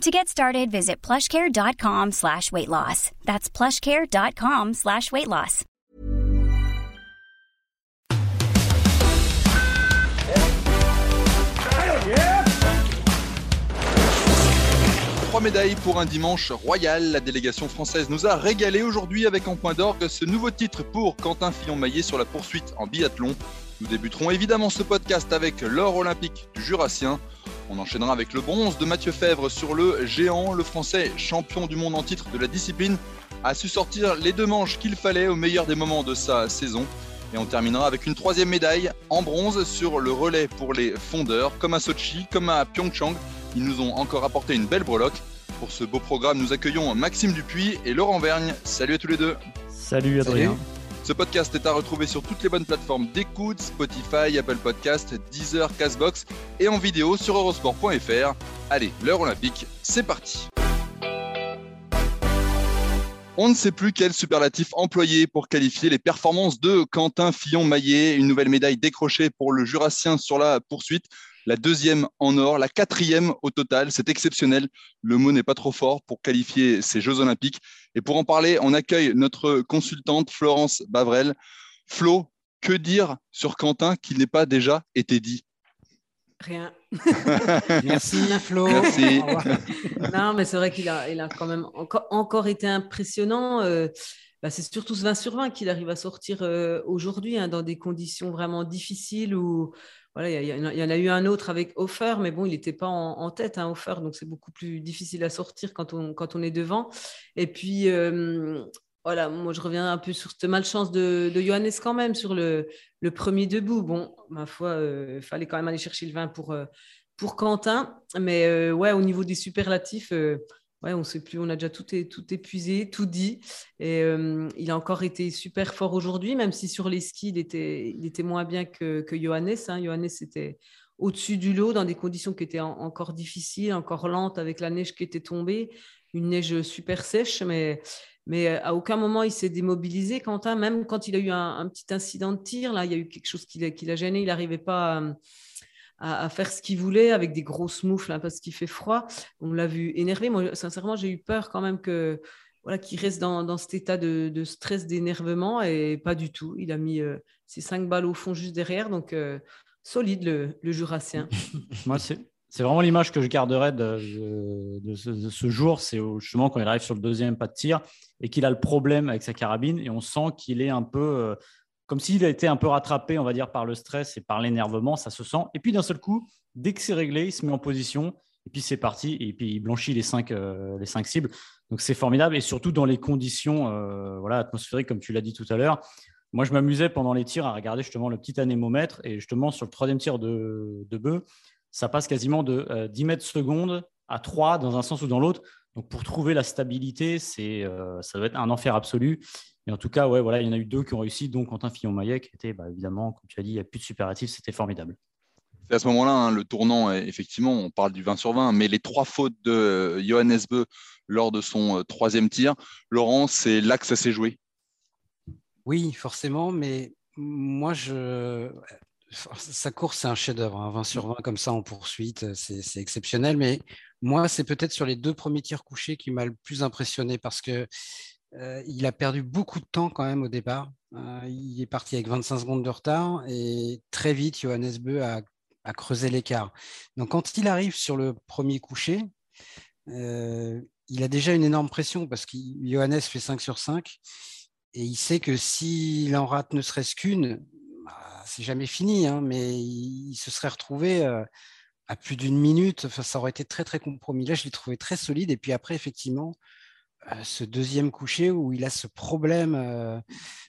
To get started, visit plushcare.com slash weight loss. That's plushcare.com slash weight loss. Trois médailles pour un dimanche royal. La délégation française nous a régalé aujourd'hui avec en point d'orgue ce nouveau titre pour Quentin Fillon-Maillet sur la poursuite en biathlon. Nous débuterons évidemment ce podcast avec l'or olympique du Jurassien. On enchaînera avec le bronze de Mathieu Fèvre sur le géant. Le français, champion du monde en titre de la discipline, a su sortir les deux manches qu'il fallait au meilleur des moments de sa saison. Et on terminera avec une troisième médaille en bronze sur le relais pour les fondeurs, comme à Sochi, comme à Pyeongchang. Ils nous ont encore apporté une belle breloque. Pour ce beau programme, nous accueillons Maxime Dupuis et Laurent Vergne. Salut à tous les deux. Salut Adrien. Ce podcast est à retrouver sur toutes les bonnes plateformes d'écoute, Spotify, Apple Podcast, Deezer, Castbox et en vidéo sur eurosport.fr. Allez, l'heure olympique, c'est parti. On ne sait plus quel superlatif employer pour qualifier les performances de Quentin Fillon-Maillet. Une nouvelle médaille décrochée pour le Jurassien sur la poursuite la deuxième en or, la quatrième au total. C'est exceptionnel. Le mot n'est pas trop fort pour qualifier ces Jeux olympiques. Et pour en parler, on accueille notre consultante Florence Bavrel. Flo, que dire sur Quentin qui n'est pas déjà été dit? Rien. Merci Flo. Merci. non, mais c'est vrai qu'il a, il a quand même encore, encore été impressionnant. Euh, bah, c'est surtout ce 20 sur 20 qu'il arrive à sortir euh, aujourd'hui hein, dans des conditions vraiment difficiles où voilà, il y, en a eu un autre avec Offer, mais bon, il n'était pas en, tête, hein, Offer, donc c'est beaucoup plus difficile à sortir quand on, quand on est devant. Et puis, euh, voilà, moi je reviens un peu sur cette malchance de, de Johannes quand même, sur le, le premier debout. Bon, ma foi, il euh, fallait quand même aller chercher le vin pour, euh, pour Quentin, mais ouais, au niveau des superlatifs, ouais, on sait plus, on a déjà tout, tout épuisé, tout dit. Et euh, il a encore été super fort aujourd'hui, même si sur les skis, il était, il était moins bien que, que Johannes. Hein. Johannes était au-dessus du lot dans des conditions qui étaient encore difficiles, encore lentes avec la neige qui était tombée, une neige super sèche, mais, mais euh, à aucun moment il s'est démobilisé. Quentin, même quand il a eu un, petit incident de tir, là, il y a eu quelque chose qui l'a gêné, il n'arrivait pas à à, faire ce qu'il voulait avec des grosses moufles hein, parce qu'il fait froid. On l'a vu énervé. Moi, sincèrement, j'ai eu peur quand même que voilà, qu'il reste dans, cet état de, stress, d'énervement et pas du tout. Il a mis euh, ses cinq balles au fond juste derrière, donc euh, solide le, Jurassien. Moi, c'est. C'est vraiment l'image que je garderai de, de, ce, jour. C'est justement quand il arrive sur le deuxième pas de tir et qu'il a le problème avec sa carabine. Et on sent qu'il est un peu euh, comme s'il a été un peu rattrapé, on va dire, par le stress et par l'énervement, ça se sent. Et puis d'un seul coup, dès que c'est réglé, il se met en position, et puis c'est parti, et puis il blanchit les cinq, euh, les cinq cibles. Donc c'est formidable, et surtout dans les conditions euh, voilà, atmosphériques, comme tu l'as dit tout à l'heure. Moi, je m'amusais pendant les tirs à regarder justement le petit anémomètre, et justement sur le troisième tir de, de ça passe quasiment de 10 euh, mètres secondes à 3 dans un sens ou dans l'autre. Donc pour trouver la stabilité, c'est, ça doit être un enfer absolu. Mais en tout cas, ouais, voilà, il y en a eu deux qui ont réussi, dont Quentin Fillon-Maillet, qui était bah, évidemment, comme tu as dit, il n'y a plus de superlatif, c'était formidable. C'est à ce moment-là, hein, le tournant, effectivement, on parle du 20 sur 20, mais les trois fautes de euh, Johannes Beu lors de son euh, troisième tir, Laurent, c'est là que ça s'est joué. Oui, forcément, mais moi, je... sa course, c'est un chef-d'œuvre. 20 hein. sur 20 comme ça en poursuite, c'est exceptionnel. Mais moi, c'est peut-être sur les deux premiers tirs couchés qui m'a le plus impressionné parce que euh, il a perdu beaucoup de temps quand même au départ. Euh, il est parti avec 25 secondes de retard et très vite, Johannes Beu a, creusé l'écart. Donc quand il arrive sur le premier coucher, euh, il a déjà une énorme pression parce que Johannes fait 5 sur 5 et il sait que s'il en rate ne serait-ce qu'une, bah, c'est jamais fini, hein, mais il, se serait retrouvé à plus d'une minute. Enfin, ça aurait été très très compromis. Là, je l'ai trouvé très solide et puis après, effectivement, ce deuxième coucher où il a ce problème. Euh,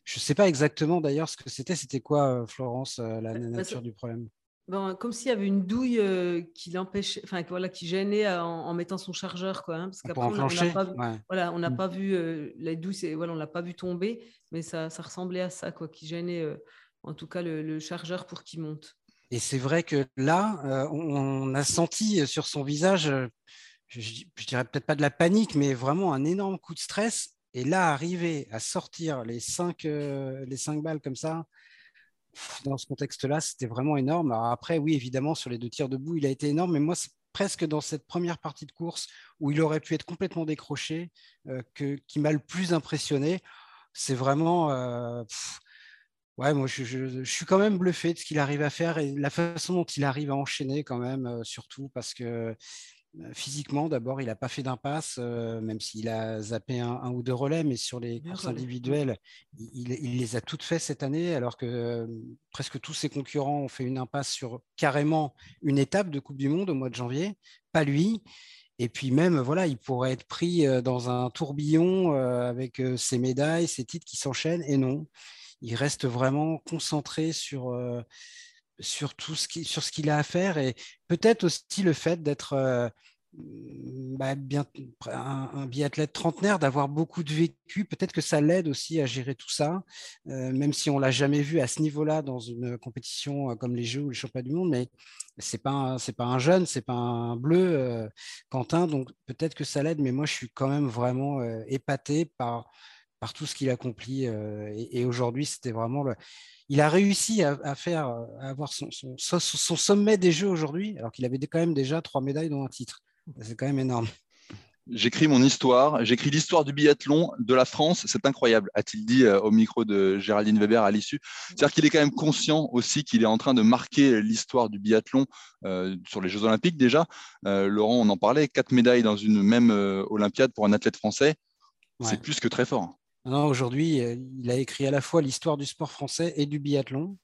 je ne sais pas exactement d'ailleurs ce que c'était. C'était quoi, euh, Florence, euh, la bah, nature du problème? Ben, comme s'il y avait une douille euh, qui l'empêchait, enfin voilà, qui gênait en, mettant son chargeur, quoi. Hein, parce qu'après on n'a pas, voilà, on n'a mm. pas vu euh, la douille, voilà, on l'a pas vu tomber, mais ça, ça, ressemblait à ça, quoi, qui gênait euh, en tout cas le, chargeur pour qu'il monte. Et c'est vrai que là, on, a senti sur son visage, je, dirais peut-être pas de la panique, mais vraiment un énorme coup de stress. Et là, arriver à sortir les cinq, les cinq balles comme ça, dans ce contexte-là, c'était vraiment énorme. après, oui, évidemment, sur les deux tirs debout, il a été énorme, mais moi, c'est presque dans cette première partie de course où il aurait pu être complètement décroché, euh, que, qui m'a le plus impressionné. C'est vraiment. Euh, ouais, moi, je, suis quand même bluffé de ce qu'il arrive à faire et la façon dont il arrive à enchaîner, quand même, euh, surtout parce que euh, physiquement, d'abord, il n'a pas fait d'impasse, euh, même s'il a zappé un, ou deux relais, mais sur les courses individuelles, il, les a toutes faites cette année, alors que euh, presque tous ses concurrents ont fait une impasse sur carrément une étape de Coupe du Monde au mois de janvier, pas lui. Et puis même, voilà, il pourrait être pris dans un tourbillon avec ses médailles, ses titres qui s'enchaînent, et non. Il reste vraiment concentré sur, sur tout ce sur ce qu'il a à faire et peut-être aussi le fait d'être euh, bah, bien, un, biathlète trentenaire, d'avoir beaucoup de vécu, peut-être que ça l'aide aussi à gérer tout ça, euh, même si on l'a jamais vu à ce niveau-là dans une compétition euh, comme les Jeux ou les Championnats du Monde, mais c'est pas c'est pas un jeune, c'est pas un bleu, Quentin, donc peut-être que ça l'aide, mais moi je suis quand même vraiment épaté par par tout ce qu'il accomplit et, et aujourd'hui c'était vraiment le il a réussi à, faire, à avoir son, sommet des Jeux aujourd'hui, alors qu'il avait quand même déjà trois médailles dans un titre. C'est quand même énorme. J'écris mon histoire, j'écris l'histoire du biathlon de la France, c'est incroyable, a-t-il dit euh, au micro de Géraldine Weber à l'issue. C'est-à-dire qu'il est quand même conscient aussi qu'il est en train de marquer l'histoire du biathlon euh, sur les Jeux Olympiques déjà. Euh, Laurent, on en parlait, quatre médailles dans une même Olympiade pour un athlète français, c'est plus que très fort. Aujourd'hui, euh, il a écrit à la fois l'histoire du sport français et du biathlon.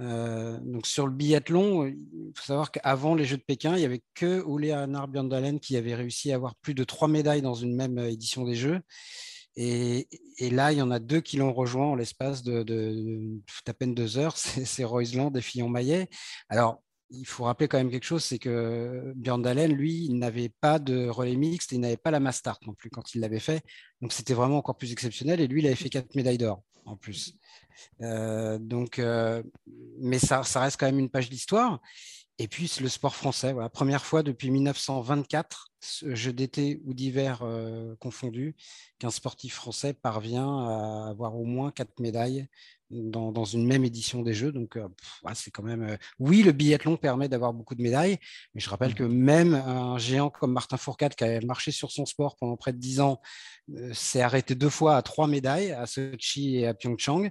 Euh, donc sur le biathlon, il faut savoir qu'avant les Jeux de Pékin, il n'y avait que Ole Einar Bjørndalen qui avait réussi à avoir plus de trois médailles dans une même euh, édition des Jeux. Et, là, il y en a deux qui l'ont rejoint en l'espace de, de, à peine deux heures. C'est Roisland et Fillon-Maillet. Alors, il faut rappeler quand même quelque chose, c'est que Björn Dalen, lui, il n'avait pas de relais mixte, il n'avait pas la Mastart non plus quand il l'avait fait. Donc c'était vraiment encore plus exceptionnel. Et lui, il avait fait quatre médailles d'or en plus. Euh, donc, euh, mais ça, reste quand même une page d'histoire. Et puis le sport français, voilà, première fois depuis 1924, jeu d'été ou d'hiver euh, confondu, qu'un sportif français parvient à avoir au moins quatre médailles dans, une même édition des Jeux. Donc, euh, c'est quand même. Euh, oui, le biathlon permet d'avoir beaucoup de médailles, mais je rappelle que même un géant comme Martin Fourcade, qui a marché sur son sport pendant près de dix ans, euh, s'est arrêté deux fois à trois médailles, à Sochi et à Pyeongchang.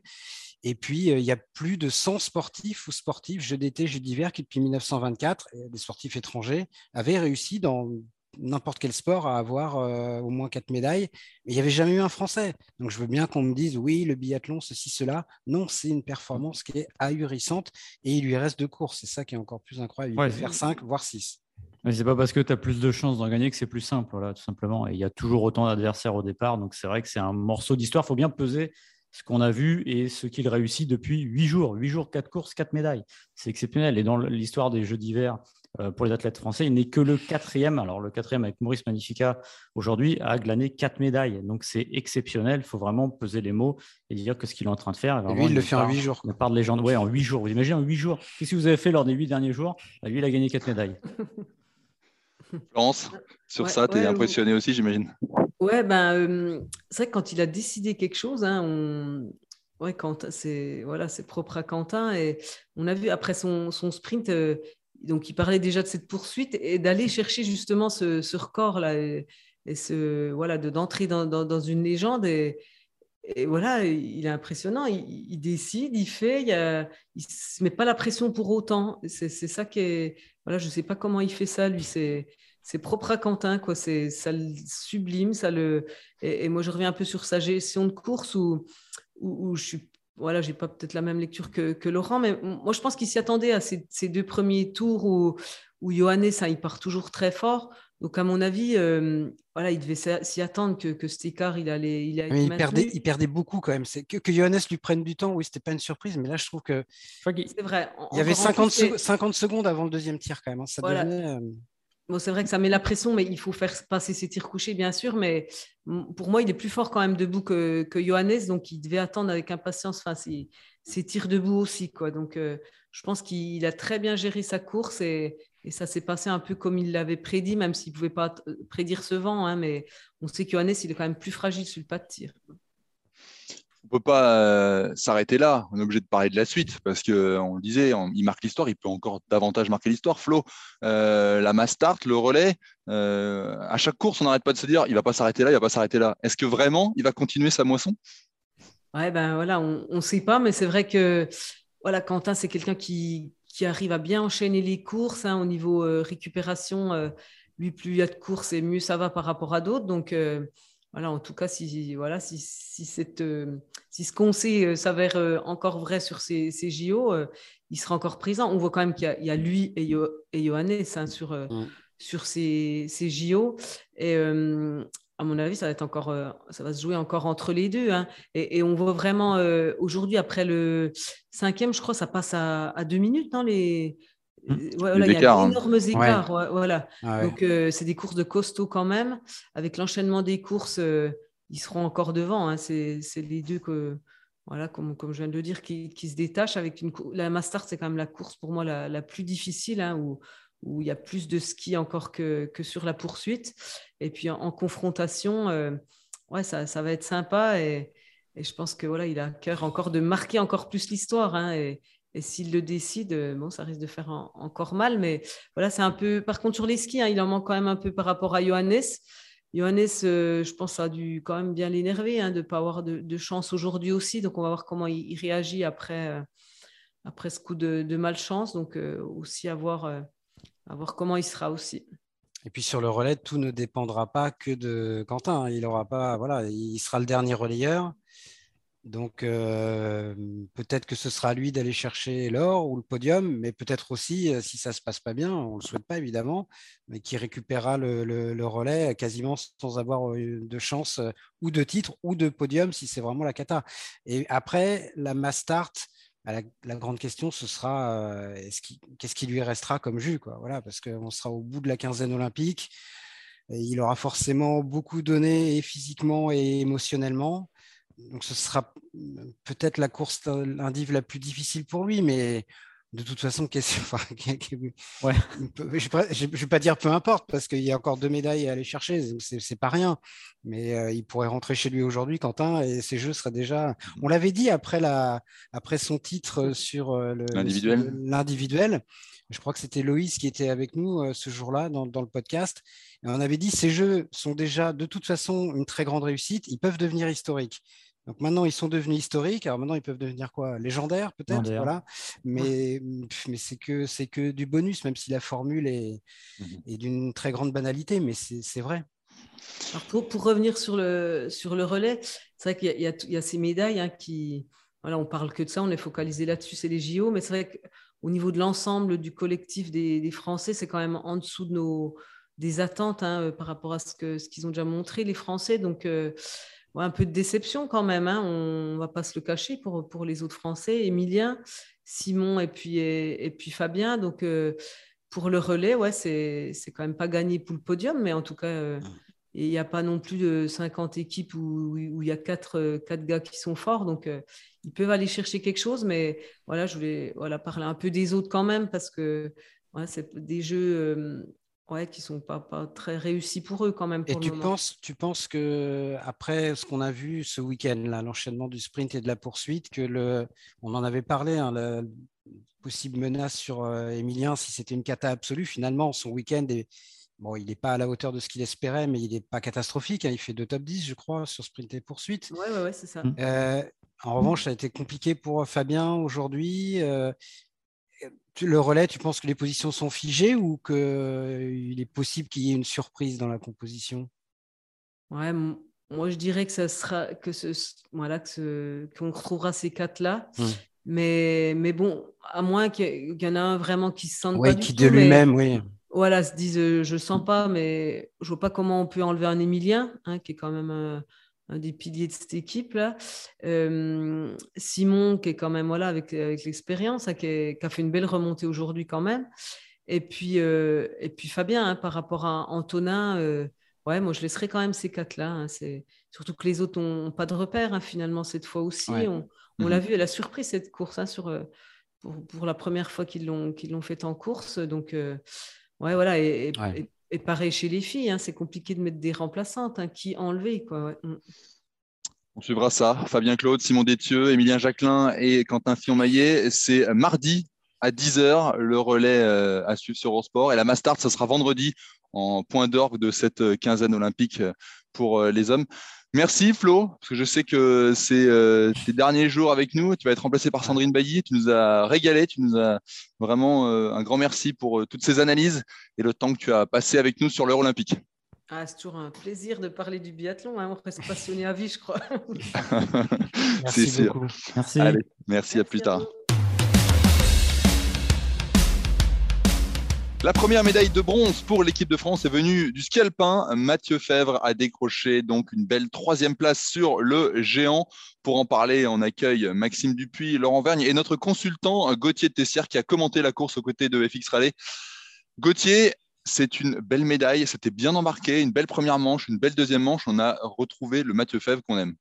Et puis, il y a plus de 100 sportifs ou sportifs, jeux d'été, jeux d'hiver, qui depuis 1924, des sportifs étrangers, avaient réussi dans n'importe quel sport à avoir euh, au moins quatre médailles. Mais il n'y avait jamais eu un Français. Donc je veux bien qu'on me dise oui, le biathlon, ceci, cela. Non, c'est une performance qui est ahurissante et il lui reste deux courses. C'est ça qui est encore plus incroyable. Il peut faire cinq, voire six. Mais c'est pas parce que tu as plus de chances d'en gagner que c'est plus simple, voilà, tout simplement. Et il y a toujours autant d'adversaires au départ. Donc c'est vrai que c'est un morceau d'histoire. Il faut bien peser ce qu'on a vu et ce qu'il réussit depuis huit jours. Huit jours, quatre courses, quatre médailles. C'est exceptionnel. Et dans l'histoire des Jeux d'hiver, euh, pour les athlètes français. Il n'est que le quatrième, alors le quatrième avec Maurice Magnifica aujourd'hui, a glané quatre médailles. Donc c'est exceptionnel. Il faut vraiment peser les mots et dire que ce qu'il est en train de faire. lui, il le fait en huit jours. On part de légende. Ouais, en huit jours. Vous imaginez en huit jours. Qu'est-ce que vous avez fait lors des huit derniers jours? Bah, Lui, il a gagné quatre médailles. Florence, sur ça, tu es impressionné aussi, j'imagine. Ouais, ben, c'est vrai que quand il a décidé quelque chose, hein, c'est voilà, propre à Quentin. Et on a vu après son, son sprint, euh, donc, il parlait déjà de cette poursuite et d'aller chercher justement ce, record-là et, ce, voilà, d'entrer dans, une légende. Et, voilà, il est impressionnant. Il, décide, il fait, il ne se met pas la pression pour autant. C'est ça qui. Voilà, je ne sais pas comment il fait ça, lui. C'est c'est propre à Quentin, quoi. C'est ça le sublime, ça le. Et, moi, je reviens un peu sur sa gestion de course où, où, où je suis voilà, j'ai pas peut-être la même lecture que, Laurent, mais moi je pense qu'il s'y attendait à ces, deux premiers tours où, où Johannes, ça, il part toujours très fort. Donc, à mon avis, euh, voilà, il devait s'y attendre que, que cet écart, il allait. Il, il, perdait, il perdait beaucoup quand même. Que, que Johannes lui prenne du temps, oui, c'était pas une surprise, mais là, je trouve que. C'est vrai. il y avait 50, 50, secondes avant le deuxième tir quand même. Hein. Ça devenait, Bon, c'est vrai que ça met la pression, mais il faut faire passer ses tirs couchés, bien sûr. Mais pour moi, il est plus fort quand même debout que, Johannes, donc il devait attendre avec impatience enfin, ses, ses tirs debout aussi. Quoi. Donc, euh, je pense qu'il a très bien géré sa course et, ça s'est passé un peu comme il l'avait prédit, même s'il ne pouvait pas prédire ce vent. Hein, mais on sait que Johannes, il est quand même plus fragile sur le pas de tir on peut pas euh, s'arrêter là. On est obligé de parler de la suite parce que on le disait, il marque l'histoire, il peut encore davantage marquer l'histoire. Flo, euh, la mass start, le relais, euh, à chaque course, on n'arrête pas de se dire, il va pas s'arrêter là, il va pas s'arrêter là. Est-ce que vraiment, il va continuer sa moisson? Ouais, ben voilà, on ne sait pas, mais c'est vrai que voilà, Quentin, c'est quelqu'un qui, qui, arrive à bien enchaîner les courses hein, au niveau récupération. lui, plus il y a de courses et mieux ça va par rapport à d'autres. Donc voilà, en tout cas, si, voilà, si, si, cette, euh, si ce qu'on sait euh, s'avère euh, encore vrai sur ces, ces JO, il sera encore présent. On voit quand même qu'il y, a lui et, et Johannes hein, sur, mm. sur ces, ces, JO. Et à mon avis, ça va, être encore, ça va se jouer encore entre les deux. Hein. Et, et, on voit vraiment aujourd'hui, après le cinquième, je crois, ça passe à, à deux minutes, dans les, Mmh. il y a d'énormes écarts. voilà. Ah Donc, euh, c'est des courses de costaud quand même. Avec l'enchaînement des courses, euh, ils seront encore devant. Hein. C'est les deux que, voilà, comme, comme je viens de le dire, qui, qui se détachent. Avec une, la Mastart, c'est quand même la course pour moi la, la plus difficile, hein, où, où, il y a plus de ski encore que, que sur la poursuite. Et puis, en, confrontation, euh, ouais, ça, ça, va être sympa. Et, et je pense que voilà, il a cœur encore de marquer encore plus l'histoire. Hein, et, et s'il le décide, euh, bon, ça risque de faire encore mal. Mais voilà, c'est un peu. Par contre, sur les skis, hein, il en manque quand même un peu par rapport à Johannes. Johannes, euh, je pense, a dû quand même bien l'énerver hein, de ne pas avoir de, chance aujourd'hui aussi. Donc, on va voir comment il, réagit après, euh, après ce coup de, malchance. Donc, aussi à voir, comment il sera aussi. Et puis sur le relais, tout ne dépendra pas que de Quentin. Il aura pas, voilà, il sera le dernier relayeur. Donc peut-être que ce sera lui d'aller chercher l'or ou le podium, mais peut-être aussi, si ça ne se passe pas bien, on ne le souhaite pas évidemment, mais qui récupérera le, relais quasiment sans avoir de chance ou de titre ou de podium si c'est vraiment la cata. Et après, la mass start, bah, la, grande question, ce sera qu'est-ce qui lui restera comme jus quoi, voilà, Parce qu'on sera au bout de la quinzaine olympique. Il aura forcément beaucoup donné physiquement et émotionnellement donc ce sera peut-être la course indive la plus difficile pour lui, mais de toute façon, enfin, ouais. je ne vais pas dire peu importe, parce qu'il y a encore deux médailles à aller chercher, c'est pas rien. Mais euh, il pourrait rentrer chez lui aujourd'hui, Quentin, et ses jeux seraient déjà. On l'avait dit après, la, après son titre sur euh, l'individuel. Je crois que c'était Loïs qui était avec nous euh, ce jour-là dans, dans, le podcast. Et on avait dit ces jeux sont déjà de toute façon une très grande réussite. Ils peuvent devenir historiques. Donc maintenant, ils sont devenus historiques. Alors maintenant, ils peuvent devenir quoi? Légendaires, peut-être? Voilà. Mais, mais c'est que, c'est que du bonus, même si la formule est, mmh est d'une très grande banalité, mais c'est vrai. pour, pour, revenir sur le, sur le relais, c'est vrai qu'il y, y, a ces médailles hein, qui. Voilà, on parle que de ça, on est focalisé là-dessus, c'est les JO, mais c'est vrai qu'au niveau de l'ensemble du collectif des, des Français, c'est quand même en dessous de nos, des attentes hein, par rapport à ce qu'ils ce qu'ils ont déjà montré, les Français. Donc, euh, un peu de déception quand même, hein. on ne va pas se le cacher pour, pour les autres Français, Emilien, Simon et puis, et, puis Fabien. Donc, euh, pour le relais, ouais, c'est quand même pas gagné pour le podium, mais en tout cas, euh, mmh. il n'y a pas non plus de 50 équipes où, il y a 4, quatre gars qui sont forts. Donc, euh, ils peuvent aller chercher quelque chose, mais voilà, je voulais voilà, parler un peu des autres quand même, parce que c'est des jeux ouais, qui sont pas, pas très réussis pour eux quand même. et tu penses, tu penses que après ce qu'on a vu ce week-end, l'enchaînement du sprint et de la poursuite, que le, on en avait parlé, hein, la possible menace sur euh, Emilien si c'était une cata absolue. Finalement, son week-end est Bon, il n'est pas à la hauteur de ce qu'il espérait, mais il n'est pas catastrophique. Hein. Il fait deux top 10, je crois, sur sprint et poursuite. Oui, ouais, ouais, c'est ça. Euh, en revanche, ça a été compliqué pour Fabien aujourd'hui. Euh, le relais, tu penses que les positions sont figées ou qu'il euh, est possible qu'il y ait une surprise dans la composition? Ouais, moi je dirais que ça sera que ce, voilà que qu'on retrouvera ces quatre là. Mmh. Mais, mais bon, à moins qu'il y, en a un vraiment qui se sente pas qui de lui-même, oui. voilà, se disent je je sens pas, mais je vois pas comment on peut enlever un Emilien, hein, qui est quand même un, des piliers de cette équipe là. Simon, qui est quand même voilà avec, avec l'expérience, hein, qui, a fait une belle remontée aujourd'hui quand même. Et puis, et puis Fabien, hein, par rapport à Antonin, ouais, moi je laisserai quand même ces quatre-là. c'est surtout que les autres n'ont pas de repères finalement cette fois aussi. On, on l'a mmh vu, elle a surpris cette course sur, pour, pour, la première fois qu'ils l'ont qu'ils l'ont fait en course. Donc Ouais, voilà. Et, pareil chez les filles, hein, c'est compliqué de mettre des remplaçantes. Hein, qui enlever. Mm. On suivra ça. Fabien Claude, Simon Détieux, Émilien Jacquelin et Quentin Fillon-Maillet. C'est mardi à 10h, le relais euh, à suivre sur Eurosport. Et la Mastart, ce sera vendredi en point d'orgue de cette quinzaine olympique pour euh, les hommes. Merci Flo, parce que je sais que c'est euh, tes derniers jours avec nous. Tu vas être remplacé par Sandrine Bailly. Tu nous as régalé, tu nous as vraiment euh, un grand merci pour euh, toutes ces analyses et le temps que tu as passé avec nous sur l'heure olympique. Ah, c'est toujours un plaisir de parler du biathlon. Hein. On reste passionné à vie, je crois. merci beaucoup. Merci. Allez, merci, à plus tard. La première médaille de bronze pour l'équipe de France est venue du ski alpin. Mathieu Fèvre a décroché donc une belle troisième place sur le géant. Pour en parler, on accueille Maxime Dupuis, Laurent Vergne et notre consultant Gauthier Tessière qui a commenté la course aux côtés de FX Rallye. Gauthier, c'est une belle médaille, c'était bien embarqué, une belle première manche, une belle deuxième manche. On a retrouvé le Mathieu Fèvre qu'on aime.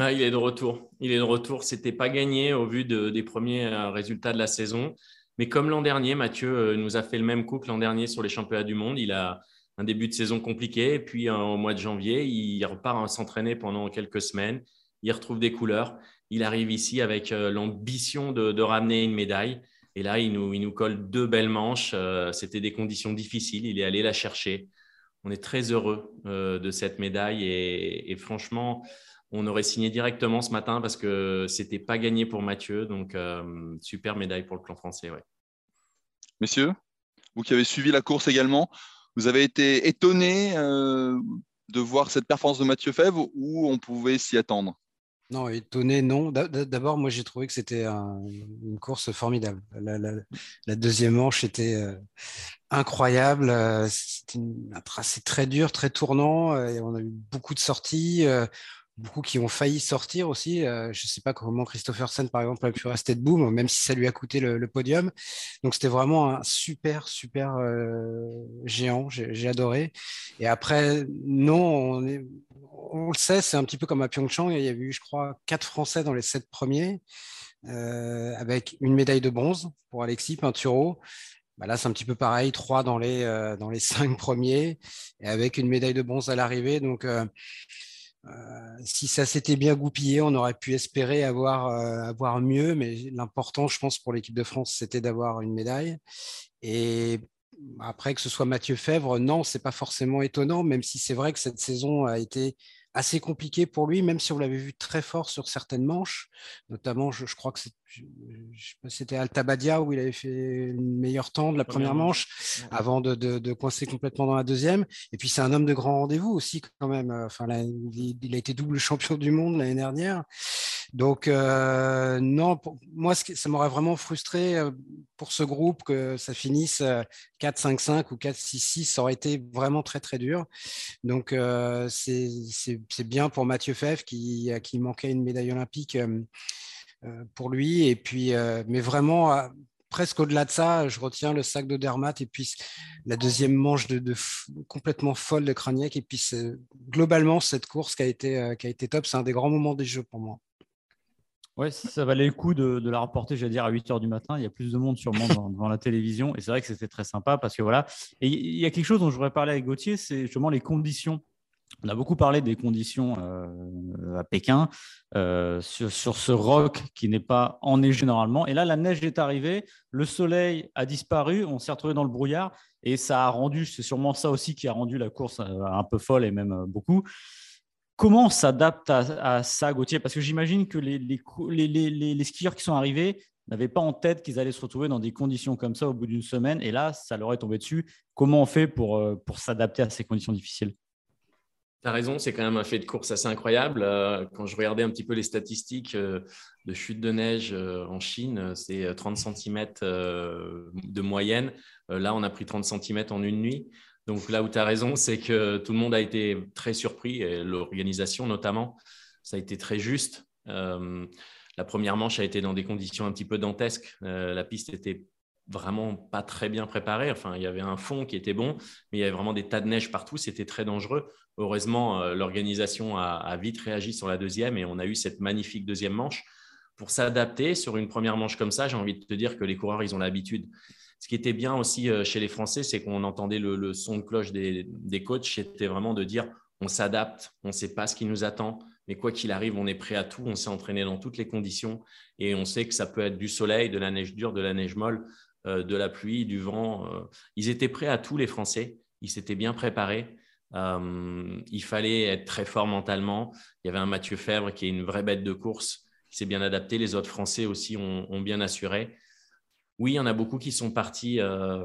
Ah, il est de retour. Il est de retour. C'était pas gagné au vu des premiers euh, résultats de la saison. Mais comme l'an dernier, Mathieu euh, nous a fait le même coup que l'an dernier sur les championnats du monde. Il a un début de saison compliqué. Et puis, euh, au mois de janvier, il repart à s'entraîner pendant quelques semaines. Il retrouve des couleurs. Il arrive ici avec euh, l'ambition de, ramener une médaille. Et là, il nous, colle deux belles manches. C'était des conditions difficiles. Il est allé la chercher. On est très heureux de cette médaille. Et franchement, on aurait signé directement ce matin parce que c'était pas gagné pour Mathieu. Donc, euh, super médaille pour le clan français. Ouais. Messieurs, vous qui avez suivi la course également, vous avez été étonné euh, de voir cette performance de Mathieu Fèvre ou on pouvait s'y attendre? Non, étonné, non. D'abord, moi, j'ai trouvé que c'était une course formidable. La, deuxième manche était euh, incroyable. C'était un tracé très dur, très tournant. Et on a eu beaucoup de sorties beaucoup qui ont failli sortir aussi. Euh, je ne sais pas comment Christophersen, par exemple, a pu rester debout, même si ça lui a coûté le, podium. Donc, c'était vraiment un super, super euh, géant. J'ai adoré. Et après, non, on, le sait, c'est un petit peu comme à Pyeongchang. Il y a eu, je crois, quatre Français dans les sept premiers, euh, avec une médaille de bronze pour Alexis Pinturo. Bah là, c'est un petit peu pareil, trois dans les, dans les cinq premiers, et avec une médaille de bronze à l'arrivée. Donc, si ça s'était bien goupillé, on aurait pu espérer avoir, euh, avoir mieux, mais l'important, je pense, pour l'équipe de France, c'était d'avoir une médaille. Et après, que ce soit Mathieu Fèvre, non, c'est pas forcément étonnant, même si c'est vrai que cette saison a été assez compliquée pour lui, même si on l'avait vu très fort sur certaines manches. Notamment, je, je crois que c'était Altabadia où il avait fait le meilleur temps de la première, manche, avant de, de, coincer complètement dans la deuxième. Et puis c'est un homme de grand rendez-vous aussi quand même. Enfin, il, a été double champion du monde l'année dernière. Donc euh, non, moi ça m'aurait vraiment frustré euh, pour ce groupe que ça finisse 4-5-5 euh, ou 4-6-6. Ça aurait été vraiment très très dur. Donc c'est bien pour Mathieu Fèvre qui, manquait une médaille olympique pour lui. Et puis, mais vraiment, presque au-delà de ça, je retiens le sac de Dermat et puis la deuxième manche de, complètement folle de Kraniak. Et puis globalement, cette course qui a été, qui a été top, c'est un des grands moments des Jeux pour moi. Ouais, ça valait le coup de, la reporter, j'allais dire, à 8 h du matin. Il y a plus de monde sûrement devant, la télévision. Et c'est vrai que c'était très sympa parce que voilà. Et il y a quelque chose dont je voudrais parler avec Gauthier, c'est justement les conditions on a beaucoup parlé des conditions euh, à Pékin, euh, sur, ce roc qui n'est pas enneigé normalement. Et là, la neige est arrivée, le soleil a disparu, on s'est retrouvé dans le brouillard et ça a rendu, c'est sûrement ça aussi qui a rendu la course euh, un peu folle et même beaucoup. Comment on s'adapte à, ça, Gauthier? Parce que j'imagine que les, skieurs qui sont arrivés n'avaient pas en tête qu'ils allaient se retrouver dans des conditions comme ça au bout d'une semaine. Et là, ça leur est tombé dessus. Comment on fait pour, pour s'adapter à ces conditions difficiles? Tu as raison, c'est quand même un fait de course assez incroyable. Euh, quand je regardais un petit peu les statistiques euh, de chute de neige euh, en Chine, c'est 30 cm de moyenne. Là, on a pris 30 cm en une nuit. Donc là où tu as raison, c'est que tout le monde a été très surpris, l'organisation notamment, ça a été très juste. la première manche a été dans des conditions un petit peu dantesques. la piste était vraiment pas très bien préparée. Enfin, il y avait un fond qui était bon, mais il y avait vraiment des tas de neige partout. C'était très dangereux. Heureusement, euh, l'organisation a, vite réagi sur la deuxième et on a eu cette magnifique deuxième manche. Pour s'adapter sur une première manche comme ça, j'ai envie de te dire que les coureurs, ils ont l'habitude. Ce qui était bien aussi euh, chez les Français, c'est qu'on entendait le, son de cloche des, des coachs. C'était vraiment de dire on s'adapte, on ne sait pas ce qui nous attend, mais quoi qu'il arrive, on est prêt à tout. On s'est entraîné dans toutes les conditions et on sait que ça peut être du soleil, de la neige dure, de la neige molle, euh, de la pluie, du vent. Ils étaient prêts à tout, les Français. Ils s'étaient bien préparés. Euh, il fallait être très fort mentalement. Il y avait un Mathieu Fèvre qui est une vraie bête de course, qui s'est bien adapté. Les autres Français aussi ont, bien assuré. Oui, il y en a beaucoup qui sont partis euh,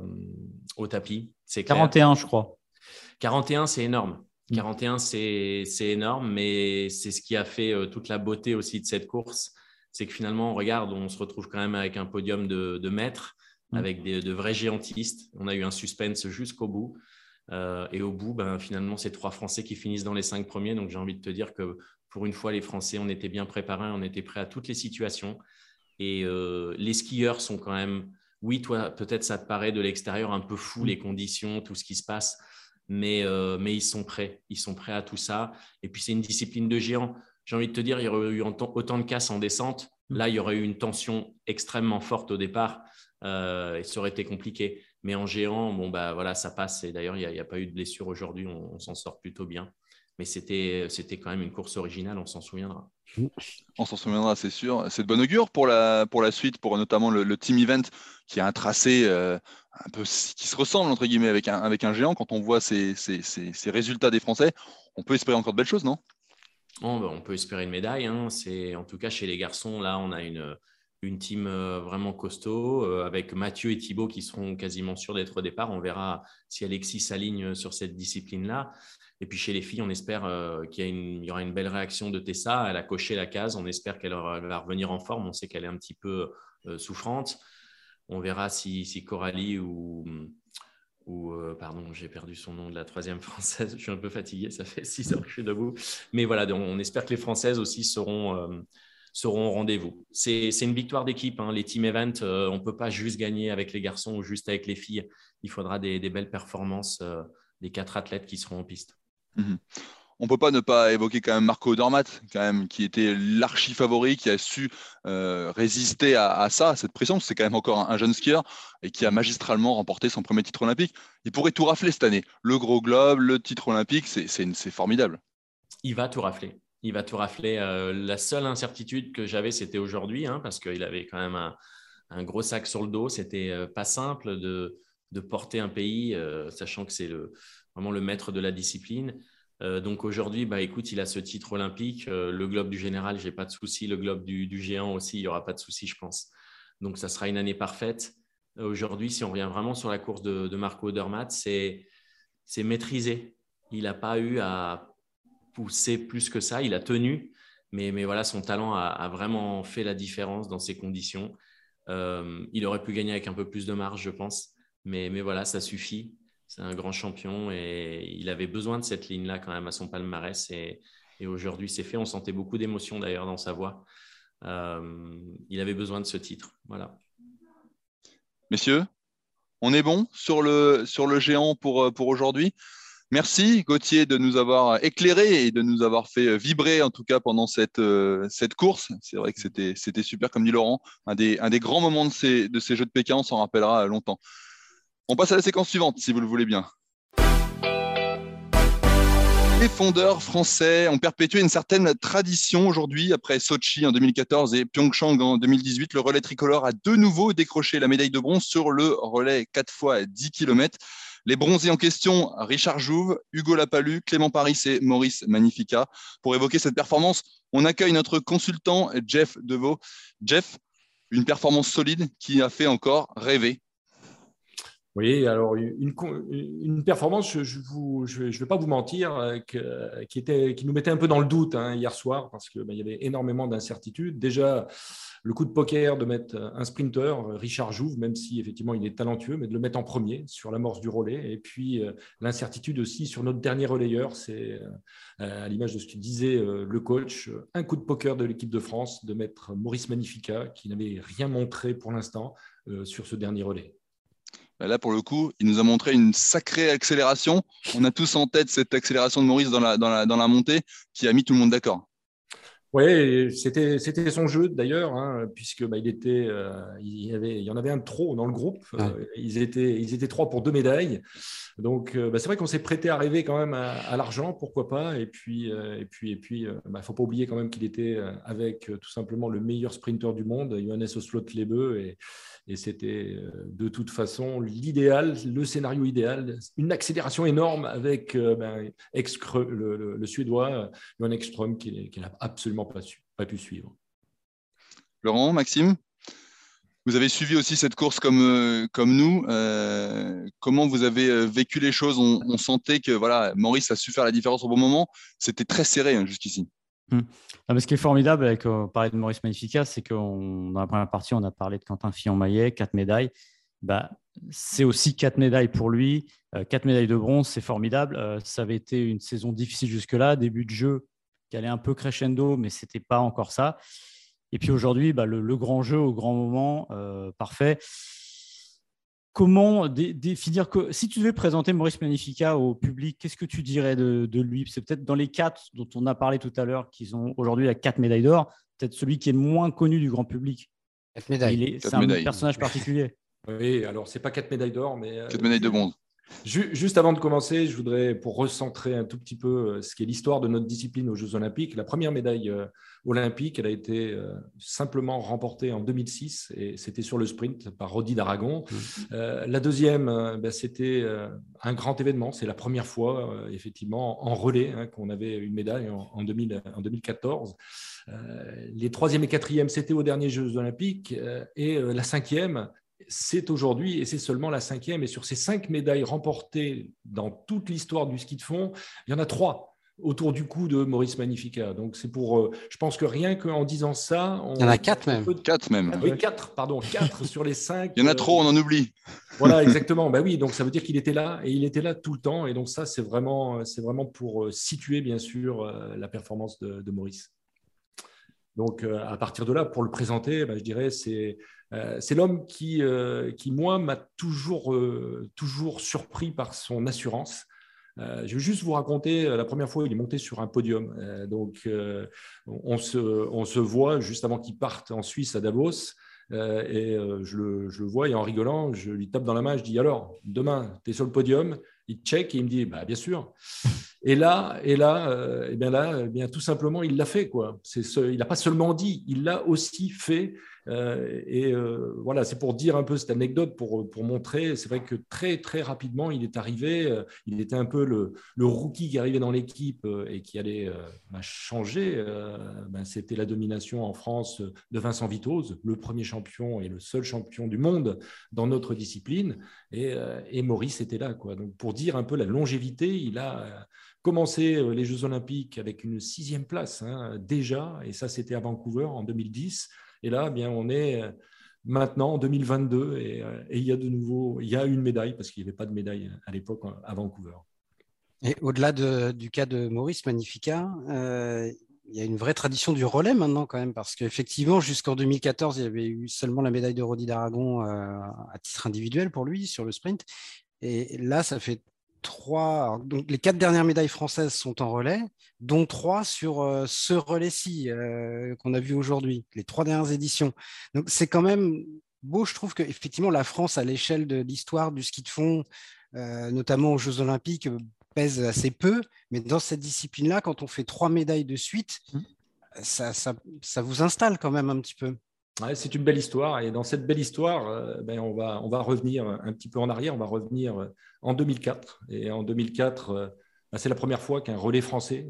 au tapis. C'est 41, je crois. 41, c'est énorme. 41, mm. c'est énorme, mais c'est ce qui a fait euh, toute la beauté aussi de cette course. C'est que finalement, on regarde, on se retrouve quand même avec un podium de, maîtres, mm. avec de vrais géantistes. On a eu un suspense jusqu'au bout. Euh, et au bout, ben, finalement, c'est trois Français qui finissent dans les cinq premiers. Donc, j'ai envie de te dire que pour une fois, les Français, on était bien préparés, on était prêts à toutes les situations. Et euh, les skieurs sont quand même, oui, toi, peut-être ça te paraît de l'extérieur un peu fou, les conditions, tout ce qui se passe, mais, euh, mais ils sont prêts. Ils sont prêts à tout ça. Et puis, c'est une discipline de géant. J'ai envie de te dire, il y aurait eu autant de casses en descente. Là, il y aurait eu une tension extrêmement forte au départ. et ça aurait été compliqué. Mais en géant, bon, bah, voilà, ça passe. Et d'ailleurs, il n'y a, pas eu de blessure aujourd'hui. On, s'en sort plutôt bien. Mais c'était quand même une course originale, on s'en souviendra. On s'en souviendra, c'est sûr. C'est de bon augure pour la, pour la suite, pour notamment le, team event qui a un tracé euh, un peu qui se ressemble entre guillemets avec un, avec un géant. Quand on voit ces, ces, ces, résultats des Français, on peut espérer encore de belles choses, non? Bon, bah, On peut espérer une médaille. Hein. C'est, en tout cas, chez les garçons, là, on a une, une team euh, vraiment costaud euh, avec Mathieu et Thibaut qui seront quasiment sûrs d'être au départ. On verra si Alexis s'aligne sur cette discipline-là. Et puis chez les filles, on espère euh, qu'il y, aura une belle réaction de Tessa. Elle a coché la case. On espère qu'elle va revenir en forme. On sait qu'elle est un petit peu souffrante. On verra si, Coralie ou, ou pardon, j'ai perdu son nom de la troisième française. Je suis un peu fatigué. Ça fait six heures que je suis debout. Mais voilà, on espère que les Françaises aussi seront seront au rendez-vous. C'est une victoire d'équipe. Hein. Les team events, euh, on ne peut pas juste gagner avec les garçons ou juste avec les filles. Il faudra des, belles performances euh, des quatre athlètes qui seront en piste. Mhm. On ne peut pas ne pas évoquer quand même Marco Dormat, quand même, qui était l'archi favori, qui a su euh, résister à, ça, à cette pression. C'est quand même encore un, jeune skieur et qui a magistralement remporté son premier titre olympique. Il pourrait tout rafler cette année. Le gros globe, le titre olympique, c'est formidable. Il va tout rafler il va tout rafler. Euh, la seule incertitude que j'avais, c'était aujourd'hui, hein, parce qu'il avait quand même un, gros sac sur le dos. C'était euh, pas simple de, porter un pays, euh, sachant que c'est vraiment le maître de la discipline. donc aujourd'hui, bah, écoute, il a ce titre olympique. le globe du général, j'ai pas de souci. Le globe du, géant aussi, il y aura pas de souci, je pense. Donc ça sera une année parfaite. Aujourd'hui, si on revient vraiment sur la course de, de Marco Odermatt, c'est maîtrisé. Il n'a pas eu à poussé plus que ça. Il a tenu, mais, mais voilà, son talent a, vraiment fait la différence dans ces conditions. Euh, il aurait pu gagner avec un peu plus de marge, je pense. Mais, mais voilà, ça suffit. C'est un grand champion et il avait besoin de cette ligne-là quand même à son palmarès. Et, et aujourd'hui, c'est fait. On sentait beaucoup d'émotion d'ailleurs dans sa voix. Euh, il avait besoin de ce titre. Voilà. Messieurs, on est bon sur le, sur le géant pour, pour aujourd'hui? Merci Gauthier de nous avoir éclairé et de nous avoir fait vibrer en tout cas pendant cette, euh, course. C'est vrai que c'était, super, comme dit Laurent, un des, grands moments de ces, de ces Jeux de Pékin, on s'en rappellera longtemps. On passe à la séquence suivante, si vous le voulez bien. Les fondeurs français ont perpétué une certaine tradition aujourd'hui. Après Sochi en 2014 et Pyeongchang en 2018, le relais tricolore a de nouveau décroché la médaille de bronze sur le relais 4 fois 10 km. Les bronzés en question, Richard Jouve, Hugo Lapalu, Clément Paris et Maurice Magnifica. Pour évoquer cette performance, on accueille notre consultant Jeff Deveau. Jeff, une performance solide qui a fait encore rêver. Oui, alors une, performance, je ne vais pas vous mentir, euh, qui, était, qui nous mettait un peu dans le doute hein, hier soir parce qu'il ben, y avait énormément d'incertitudes. Déjà, le coup de poker de mettre un sprinter, Richard Jouve, même si effectivement il est talentueux, mais de le mettre en premier sur l'amorce du relais. Et puis euh, l'incertitude aussi sur notre dernier relayeur, c'est euh, à l'image de ce que disait le coach, un coup de poker de l'équipe de France de mettre Maurice Magnifica, qui n'avait rien montré pour l'instant sur ce dernier relais. Bah, là, pour le coup, il nous a montré une sacrée accélération. On a tous en tête cette accélération de Maurice dans la, dans la, dans la montée qui a mis tout le monde d'accord. Oui, c'était, c'était son jeu d'ailleurs, hein, puisque bah, il, était, euh, il, y avait, il y en avait un trop dans le groupe. Euh, ils, étaient, ils étaient trois pour deux médailles. Donc, euh, bah, c'est vrai qu'on s'est prêté à rêver quand même à, l'argent, pourquoi pas. Et puis, et puis, et puis, il ne faut pas oublier quand même qu'il était avec tout simplement le meilleur sprinter du monde, Johannes Oslo-Lebeu, et, et c'était euh, de toute façon l'idéal, le scénario idéal, une accélération énorme avec euh, ben, le, Suédois Johan Ekström qui, n'a absolument pas, pas pu suivre. Laurent, Maxime vous avez suivi aussi cette course comme, euh, comme nous. comment vous avez vécu les choses? On, sentait que voilà, Maurice a su faire la différence au bon moment. C'était très serré hein, jusqu'ici. Hmm. ce qui est formidable avec euh, parler de Maurice Magnifica, c'est que dans la première partie, on a parlé de Quentin Fillon-Maillet, quatre médailles. Bah, c'est aussi quatre médailles pour lui, euh, quatre médailles de bronze, c'est formidable. Euh, ça avait été une saison difficile jusque-là, début de jeu qui allait un peu crescendo, mais ce n'était pas encore ça. Et puis aujourd'hui, bah, le, grand jeu au grand moment, parfait comment définir que si tu devais présenter Maurice Magnifica au public, qu'est-ce que tu dirais de, lui? C'est peut-être dans les quatre dont on a parlé tout à l'heure, qu'ils ont aujourd'hui la quatre médailles d'or, peut-être celui qui est le moins connu du grand public. Quatre médailles. C'est un personnage particulier. Oui, alors c'est pas quatre médailles d'or, mais euh, quatre médailles de bronze. Juste avant de commencer, je voudrais, pour recentrer un tout petit peu euh, ce qui est l'histoire de notre discipline aux Jeux Olympiques, la première médaille euh, olympique, elle a été euh, simplement remportée en 2006 et c'était sur le sprint par Rodi d'Aragon. Mmh. la deuxième, ben, c'était un grand événement, c'est la première fois, effectivement, en relais hein, qu'on avait une médaille en, 2014. les troisième et quatrième, c'était aux derniers Jeux Olympiques et la cinquième, c'est aujourd'hui, et c'est seulement la cinquième, et sur ces cinq médailles remportées dans toute l'histoire du ski de fond, il y en a trois autour du cou de Maurice Magnifica. Donc c'est pour, euh, je pense que rien qu'en disant ça, il y en a quatre même. Quatre même. Oui, quatre, pardon, quatre sur les cinq. Il y en a trop, on en oublie. Voilà, exactement. bah oui, donc ça veut dire qu'il était là et il était là tout le temps. Et donc ça, c'est vraiment, c'est vraiment pour euh, situer bien sûr euh, la performance de, Maurice. Donc à partir de là, pour le présenter, bah, je dirais c'est euh, c'est l'homme qui, euh, qui, moi, m'a toujours, euh, toujours surpris par son assurance. je vais juste vous raconter, la première fois, il est monté sur un podium. donc, on, se, on se voit juste avant qu'il parte en Suisse à Davos. et je le, je, le, vois et en rigolant, je lui tape dans la main, je dis alors, demain, tu es sur le podium Il check et il me dit bah, bien sûr. Et là, et là, et bien là, bien tout simplement, il l'a fait quoi. C'est il n'a pas seulement dit, il l'a aussi fait. Euh, et euh, voilà, c'est pour dire un peu cette anecdote, pour, pour montrer, c'est vrai que très très rapidement, il est arrivé, euh, il était un peu le, le rookie qui arrivait dans l'équipe et qui allait bah, changer. Ben, c'était la domination en France de Vincent Vitoz, le premier champion et le seul champion du monde dans notre discipline. Et, et Maurice était là. Quoi. Donc pour dire un peu la longévité, il a commencé les Jeux Olympiques avec une sixième place hein, déjà, et ça c'était à Vancouver en 2010. Et là, eh bien, on est euh, maintenant en 2022 euh, et, il y a de nouveau, il y a une médaille parce qu'il n'y avait pas de médaille à l'époque à Vancouver. Et au-delà du cas de Maurice Magnifica, euh, il y a une vraie tradition du relais maintenant quand même, parce qu'effectivement, jusqu'en 2014, il y avait eu seulement la médaille de Rodi d'Aragon à titre individuel pour lui sur le sprint. Et là, ça fait trois. Donc, les quatre dernières médailles françaises sont en relais, dont trois sur euh, ce relais-ci euh, qu'on a vu aujourd'hui, les trois dernières éditions. Donc, c'est quand même beau, je trouve qu'effectivement, la France, à l'échelle de l'histoire du ski de fond, euh, notamment aux Jeux Olympiques, pèse assez peu. Mais dans cette discipline-là, quand on fait trois médailles de suite, mmh. ça, ça, ça vous installe quand même un petit peu c'est une belle histoire. Et dans cette belle histoire, euh, ben, on, va, on va revenir un petit peu en arrière. On va revenir euh, en 2004. Et en 2004, euh, ben, c'est la première fois qu'un relais français,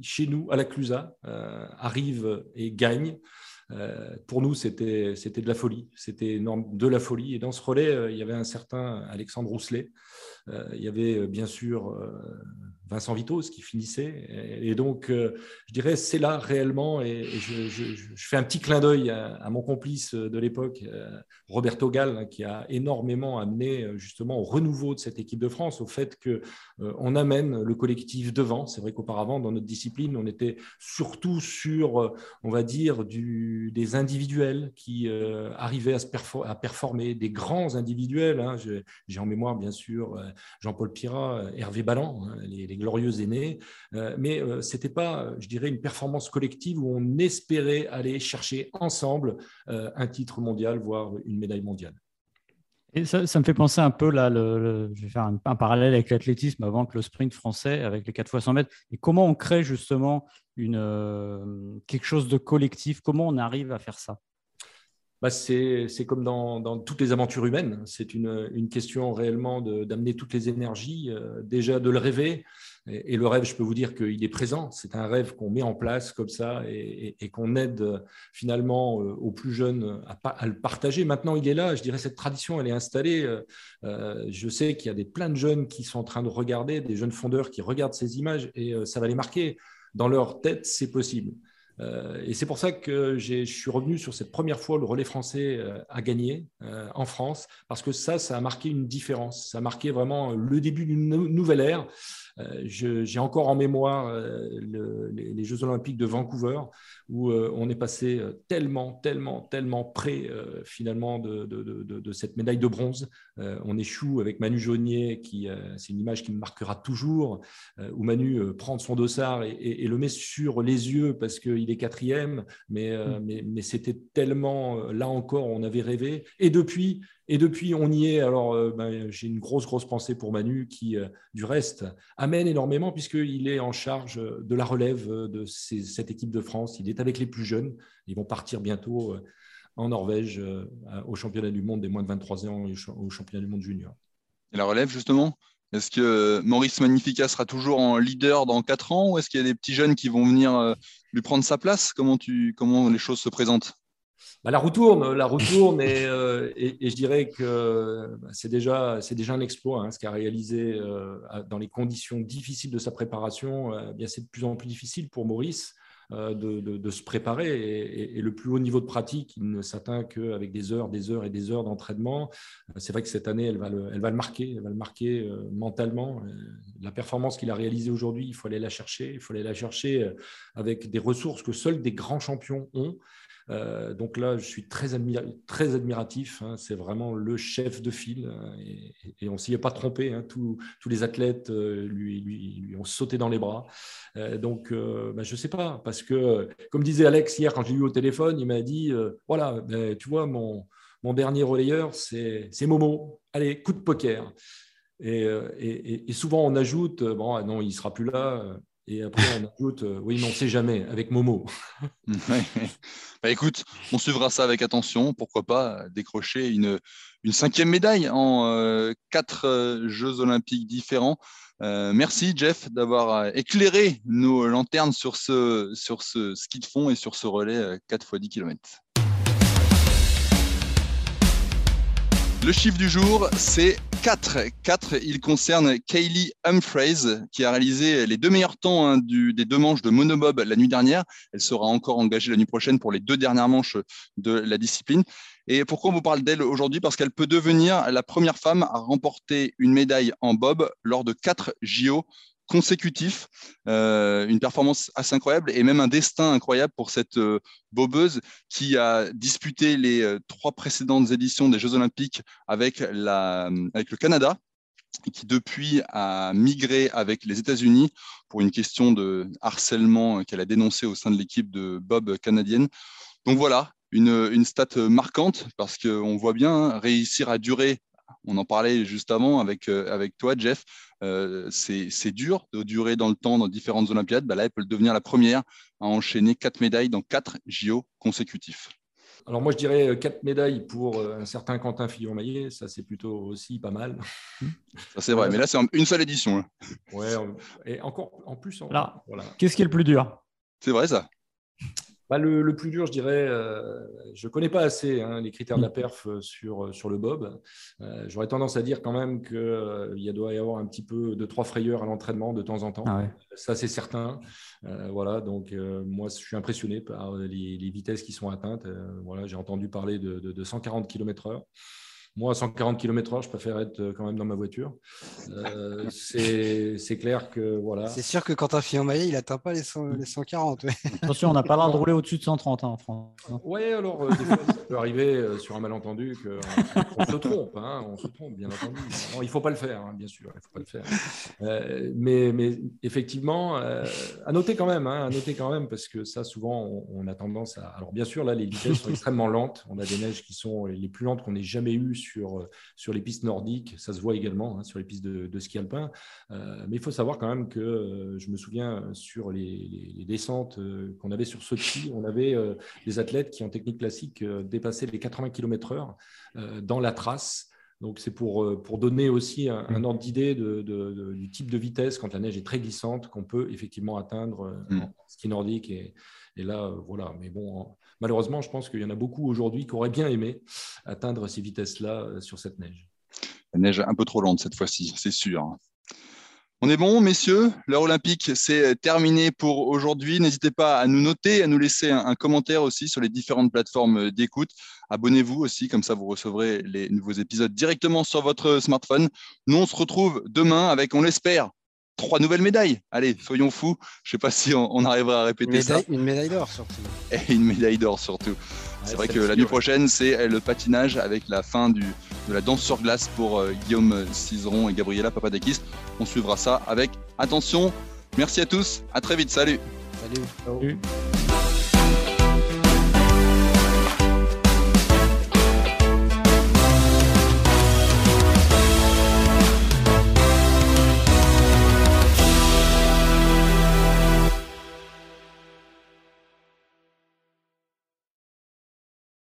chez nous, à la Clusa, arrive et gagne. pour nous, c'était de la folie. C'était de la folie. Et dans ce relais, il y avait un certain Alexandre Rousselet. il y avait bien sûr Vincent Vitos qui finissait. Et, donc, euh, je dirais, c'est là réellement, et, je, fais un petit clin d'œil à, mon complice de l'époque, euh, Roberto Gall, hein, qui a énormément amené euh, justement au renouveau de cette équipe de France, au fait qu'on on amène le collectif devant. C'est vrai qu'auparavant, dans notre discipline, on était surtout sur, on va dire, des individuels qui arrivaient à, performer, des grands individuels. Hein. J'ai en mémoire, bien sûr, Jean-Paul Pirat, Hervé Ballan, hein, les glorieux aînés, euh, mais euh, ce n'était pas, je dirais, une performance collective où on espérait aller chercher ensemble euh, un titre mondial, voire une médaille mondiale. Et ça, me fait penser un peu, là, le, je vais faire un, parallèle avec l'athlétisme avant que le sprint français, avec les 4 fois 100 mètres. Et comment on crée justement une, quelque chose de collectif? Comment on arrive à faire ça? Bah c'est comme dans, dans, toutes les aventures humaines. C'est une, une, question réellement d'amener toutes les énergies, déjà de le rêver, et, le rêve, je peux vous dire qu'il est présent. C'est un rêve qu'on met en place comme ça et, qu'on aide euh, finalement euh, aux plus jeunes à, le partager. Maintenant, il est là. Je dirais cette tradition, elle est installée. Euh, je sais qu'il y a des, plein de jeunes qui sont en train de regarder, des jeunes fondeurs qui regardent ces images et ça va les marquer. Dans leur tête, c'est possible. et c'est pour ça que je suis revenu sur cette première fois le relais français a gagné en France, parce que ça, ça a marqué une différence. Ça a marqué vraiment le début d'une nouvelle ère. Euh, j'ai encore en mémoire euh, les, Jeux Olympiques de Vancouver, où euh, on est passé tellement, tellement, tellement près finalement de, cette médaille de bronze. on échoue avec Manu Jaunier, qui c'est une image qui me marquera toujours, où Manu prend son dossard et, le met sur les yeux parce qu'il est quatrième, mais, mm. mais, mais c'était tellement, là encore, on avait rêvé. Et depuis, et depuis, on y est. Alors, euh, ben, j'ai une grosse, grosse pensée pour Manu qui, euh, du reste, amène énormément puisqu'il est en charge de la relève de cette équipe de France. Il est avec les plus jeunes. Ils vont partir bientôt euh, en Norvège au championnat du monde des moins de 23 ans au championnat du monde junior. Et la relève, justement Est-ce que Maurice Magnifica sera toujours en leader dans 4 ans ou est-ce qu'il y a des petits jeunes qui vont venir lui prendre sa place? Comment, tu, comment les choses se présentent? Bah, la roue tourne, la roue tourne euh, et, je dirais que bah, c'est déjà, déjà un exploit hein, ce qu'a réalisé euh, dans les conditions difficiles de sa préparation. Euh, bien c'est de plus en plus difficile pour Maurice de, se préparer et, le plus haut niveau de pratique, il ne s'atteint qu'avec des heures, des heures et des heures d'entraînement. C'est vrai que cette année, elle va le, elle va le marquer, elle va le marquer mentalement. La performance qu'il a réalisée aujourd'hui, il faut aller la chercher, il faut aller la chercher avec des ressources que seuls des grands champions ont. Euh, donc là, je suis très, très admiratif. Hein. c'est vraiment le chef de file hein, et, on s'y est pas trompé. Hein. tous, les athlètes euh, lui, ont sauté dans les bras. Euh, donc, bah, je ne sais pas parce que, comme disait Alex hier quand j'ai eu au téléphone, il m'a dit voilà, ben, tu vois, mon, mon dernier relayeur, c'est Momo. Allez, coup de poker. Et, et, souvent, on ajoute bon, ah non, il sera plus là. Et après, on ajoute, euh, oui, mais on ne sait jamais, avec Momo. bah, écoute, on suivra ça avec attention. Pourquoi pas décrocher une, une cinquième médaille en euh, quatre euh, Jeux olympiques différents. merci, Jeff, d'avoir éclairé nos lanternes sur ce, sur ce ski de fond et sur ce relais 4 x 10 km. Le chiffre du jour, c'est 4. 4, il concerne Kaylee Humphreys, qui a réalisé les deux meilleurs temps hein, des deux manches de monobob la nuit dernière. Elle sera encore engagée la nuit prochaine pour les deux dernières manches de la discipline. Et pourquoi on vous parle d'elle aujourd'hui? Parce qu'elle peut devenir la première femme à remporter une médaille en bob lors de 4 JO consécutif, euh, une performance assez incroyable et même un destin incroyable pour cette euh, bobeuse qui a disputé les euh, trois précédentes éditions des Jeux Olympiques avec, la, avec le Canada et qui depuis a migré avec les États-Unis pour une question de harcèlement qu'elle a dénoncé au sein de l'équipe de Bob canadienne. Donc voilà, une, une stat marquante parce qu'on voit bien hein, réussir à durer on en parlait juste avant avec, avec toi, Jeff, euh, c'est dur de durer dans le temps dans différentes Olympiades. Bah là, elle peut devenir la première à enchaîner quatre médailles dans quatre JO consécutifs. Alors moi, je dirais euh, quatre médailles pour euh, un certain Quentin Fillon-Maillet. Ça, c'est plutôt aussi pas mal. Ça, c'est vrai. Mais là, c'est une seule édition. Hein. Ouais. Et encore, en plus, voilà. Qu'est-ce qui est le plus dur? C'est vrai, ça. Bah, le, plus dur, je dirais, euh, je ne connais pas assez hein, les critères de la mm. perf euh, sur, euh, sur le bob. J'aurais tendance à dire quand même qu'il doit y avoir un petit peu de trois frayeurs à l'entraînement de temps en temps. Ah Ça, c'est certain. voilà, donc moi, je suis impressionné par les, vitesses qui sont atteintes. voilà, J'ai entendu parler de, de, de 140 km/h. Moi, à 140 km/h, je préfère être euh, quand même dans ma voiture. Euh, c'est clair que voilà. C'est sûr que quand un Fillon Maillet, il n'atteint pas les, 140. Attention, on n'a pas l'air de rouler au-dessus de 130 hein, en France. Oui, alors euh, des fois, ça peut arriver sur un malentendu qu'on se trompe. Hein, on se trompe, bien entendu. il ne faut pas le faire, hein, bien sûr. Il faut pas le faire. mais, mais, effectivement, à noter quand même, à noter quand même, parce que ça, souvent, on, a tendance à. Alors, bien sûr, là, les vitesses sont extrêmement lentes. On a des neiges qui sont les plus lentes qu'on ait jamais eues sur, euh, sur les pistes nordiques, ça se voit également hein, sur les pistes de, ski alpin. Euh, mais il faut savoir quand même que euh, je me souviens sur les, descentes qu'on avait sur Sochi, on avait des athlètes qui en technique classique dépassaient les 80 km/h dans la trace. Donc c'est pour, pour donner aussi un, ordre d'idée de, du type de vitesse quand la neige est très glissante qu'on peut effectivement atteindre mm. en ski nordique. Et, et là, voilà. Mais bon, malheureusement, je pense qu'il y en a beaucoup aujourd'hui qui auraient bien aimé atteindre ces vitesses-là euh, sur cette neige. La neige un peu trop lente cette fois-ci, c'est sûr. On est bon, messieurs? L'heure olympique, c'est terminé pour aujourd'hui. N'hésitez pas à nous noter, à nous laisser un, commentaire aussi sur les différentes plateformes d'écoute. Abonnez-vous aussi, comme ça vous recevrez les nouveaux épisodes directement sur votre smartphone. Nous, on se retrouve demain avec, on l'espère, trois nouvelles médailles. Allez, soyons fous. Je ne sais pas si on, arrivera à répéter ça. Une médaille d'or surtout. Et une médaille d'or surtout. C'est vrai que l'année prochaine, c'est le patinage avec la fin du, de la danse sur glace pour euh, Guillaume Cizeron et Gabriela Papadakis. On suivra ça avec attention. Merci à tous. À très vite. Salut. Salut.